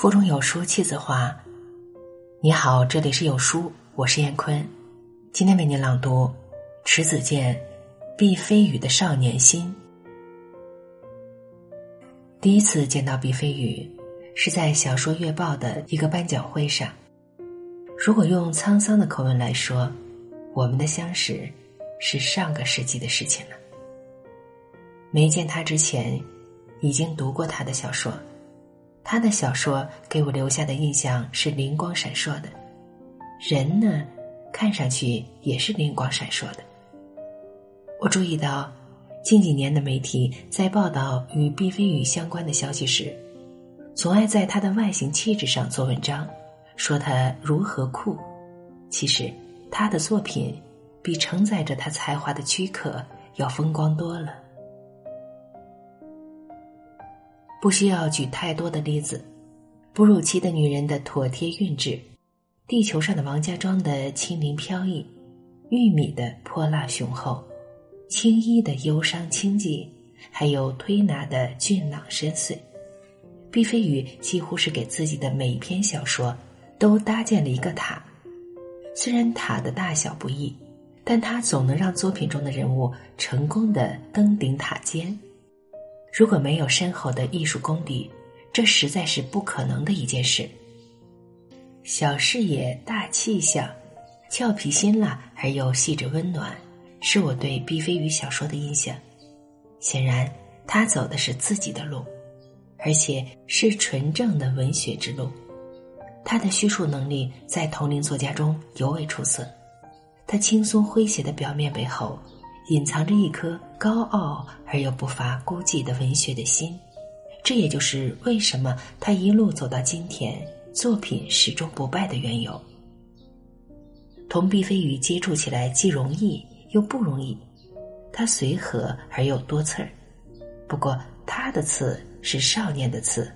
腹中有书气自华。你好，这里是有书，我是燕坤，今天为您朗读迟子建、毕飞宇的《少年心》。第一次见到毕飞宇，是在《小说月报》的一个颁奖会上。如果用沧桑的口吻来说，我们的相识是上个世纪的事情了。没见他之前，已经读过他的小说。他的小说给我留下的印象是灵光闪烁的，人呢，看上去也是灵光闪烁的。我注意到，近几年的媒体在报道与毕飞宇相关的消息时，总爱在他的外形气质上做文章，说他如何酷。其实，他的作品比承载着他才华的躯壳要风光多了。不需要举太多的例子，哺乳期的女人的妥帖韵致，地球上的王家庄的轻灵飘逸，玉米的泼辣雄厚，青衣的忧伤清寂，还有推拿的俊朗深邃。毕飞宇几乎是给自己的每篇小说都搭建了一个塔，虽然塔的大小不一，但他总能让作品中的人物成功的登顶塔尖。如果没有深厚的艺术功底，这实在是不可能的一件事。小视野、大气象、俏皮辛辣而又细致温暖，是我对毕飞宇小说的印象。显然，他走的是自己的路，而且是纯正的文学之路。他的叙述能力在同龄作家中尤为出色。他轻松诙谐的表面背后。隐藏着一颗高傲而又不乏孤寂的文学的心，这也就是为什么他一路走到今天，作品始终不败的缘由。同毕飞宇接触起来既容易又不容易，他随和而又多刺儿，不过他的刺是少年的刺，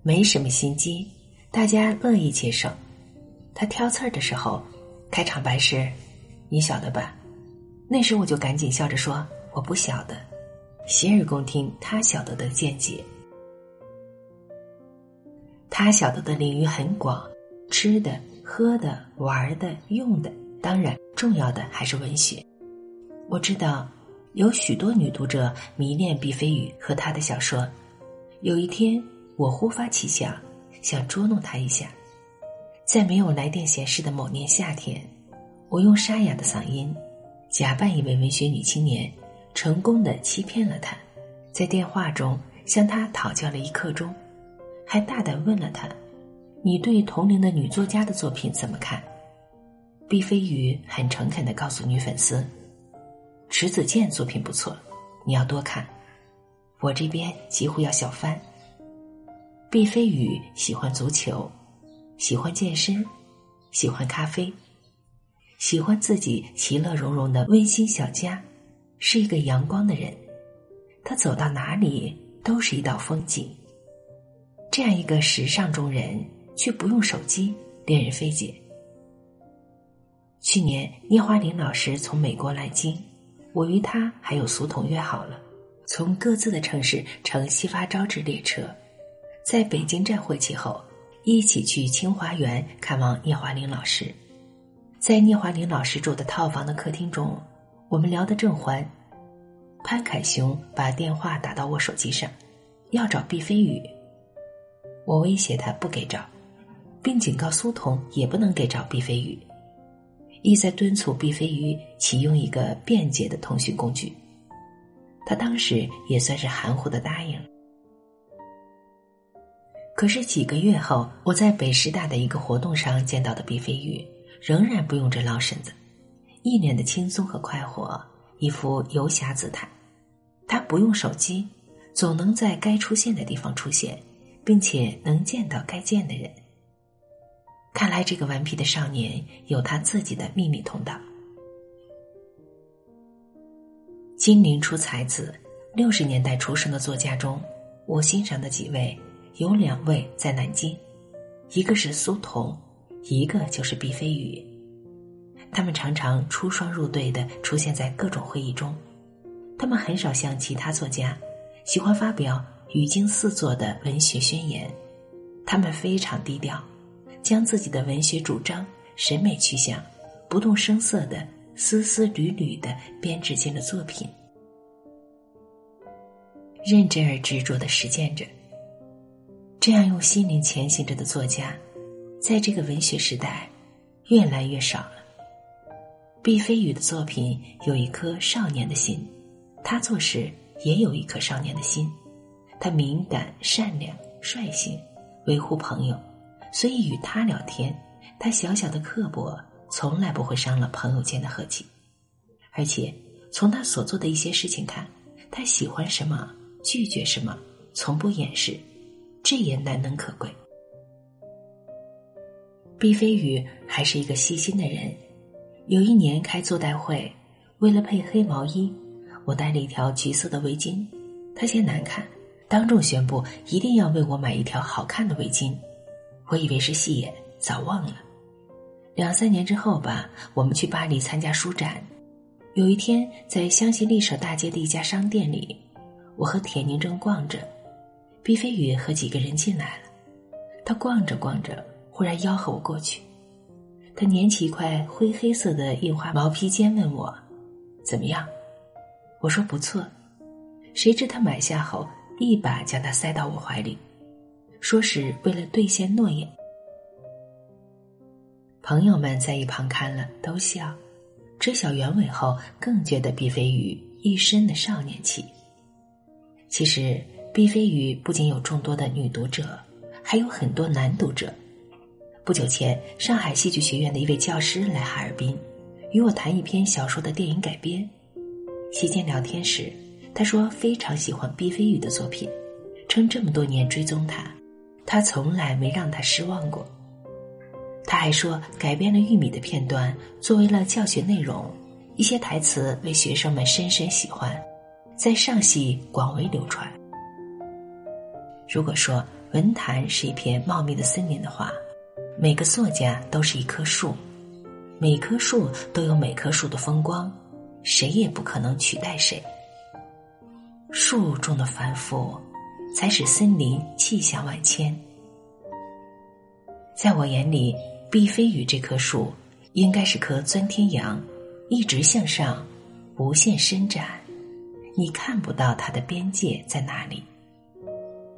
没什么心机，大家乐意接受。他挑刺儿的时候，开场白是。你晓得吧？那时我就赶紧笑着说：“我不晓得。”洗耳恭听他晓得的见解。他晓得的领域很广，吃的、喝的、玩的、用的，当然重要的还是文学。我知道有许多女读者迷恋毕飞宇和他的小说。有一天，我忽发奇想，想捉弄他一下，在没有来电显示的某年夏天。我用沙哑的嗓音，假扮一位文学女青年，成功的欺骗了他，在电话中向他讨教了一刻钟，还大胆问了他：“你对同龄的女作家的作品怎么看？”毕飞宇很诚恳的告诉女粉丝：“迟子建作品不错，你要多看。我这边几乎要笑翻。”毕飞宇喜欢足球，喜欢健身，喜欢咖啡。喜欢自己其乐融融的温馨小家，是一个阳光的人。他走到哪里都是一道风景。这样一个时尚中人，却不用手机，令人费解。去年聂华苓老师从美国来京，我与他还有苏童约好了，从各自的城市乘西发招致列车，在北京站会齐后，一起去清华园看望聂华苓老师。在聂华苓老师住的套房的客厅中，我们聊得正欢。潘凯雄把电话打到我手机上，要找毕飞宇。我威胁他不给找，并警告苏童也不能给找毕飞宇，意在敦促毕飞宇启用一个便捷的通讯工具。他当时也算是含糊的答应了。可是几个月后，我在北师大的一个活动上见到的毕飞宇。仍然不用这老婶子，一脸的轻松和快活，一副游侠姿态。他不用手机，总能在该出现的地方出现，并且能见到该见的人。看来这个顽皮的少年有他自己的秘密通道。金陵出才子，六十年代出生的作家中，我欣赏的几位有两位在南京，一个是苏童。一个就是毕飞宇，他们常常出双入对的出现在各种会议中，他们很少像其他作家，喜欢发表语惊四座的文学宣言。他们非常低调，将自己的文学主张、审美趋向不动声色的丝丝缕缕的编织进了作品，认真而执着的实践着。这样用心灵前行着的作家，在这个文学时代，越来越少了。毕飞宇的作品有一颗少年的心，他做事也有一颗少年的心，他敏感、善良、率性。维护朋友，所以与他聊天，他小小的刻薄从来不会伤了朋友间的和气。而且从他所做的一些事情看，他喜欢什么，拒绝什么，从不掩饰，这也难能可贵。毕飞宇还是一个细心的人。有一年开座代会，为了配黑毛衣，我戴了一条橘色的围巾，他嫌难看。当众宣布一定要为我买一条好看的围巾，我以为是戏言，早忘了。两三年之后吧，我们去巴黎参加书展，有一天在香榭丽舍大街的一家商店里，我和铁凝正逛着，毕飞宇和几个人进来了。他逛着逛着，忽然吆喝我过去。他捻起一块灰黑色的印花毛披肩，问我怎么样。我说不错。谁知他买下后。一把将他塞到我怀里，说是为了兑现诺言。朋友们在一旁看了都笑，知晓原委后更觉得毕飞宇一身的少年气。其实毕飞宇不仅有众多的女读者，还有很多男读者。不久前，上海戏剧学院的一位教师来哈尔滨，与我谈一篇小说的电影改编。席间聊天时。他说非常喜欢毕飞宇的作品，称这么多年追踪他，他从来没让他失望过。他还说改编了玉米的片段作为了教学内容，一些台词为学生们深深喜欢，在上戏广为流传。如果说文坛是一片茂密的森林的话，每个作家都是一棵树，每棵树都有每棵树的风光，谁也不可能取代谁。树中的繁复，才使森林气象万千。在我眼里，毕飞宇这棵树应该是棵钻天杨，一直向上，无限伸展，你看不到它的边界在哪里。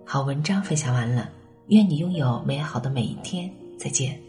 好，文章分享完了，愿你拥有美好的每一天，再见。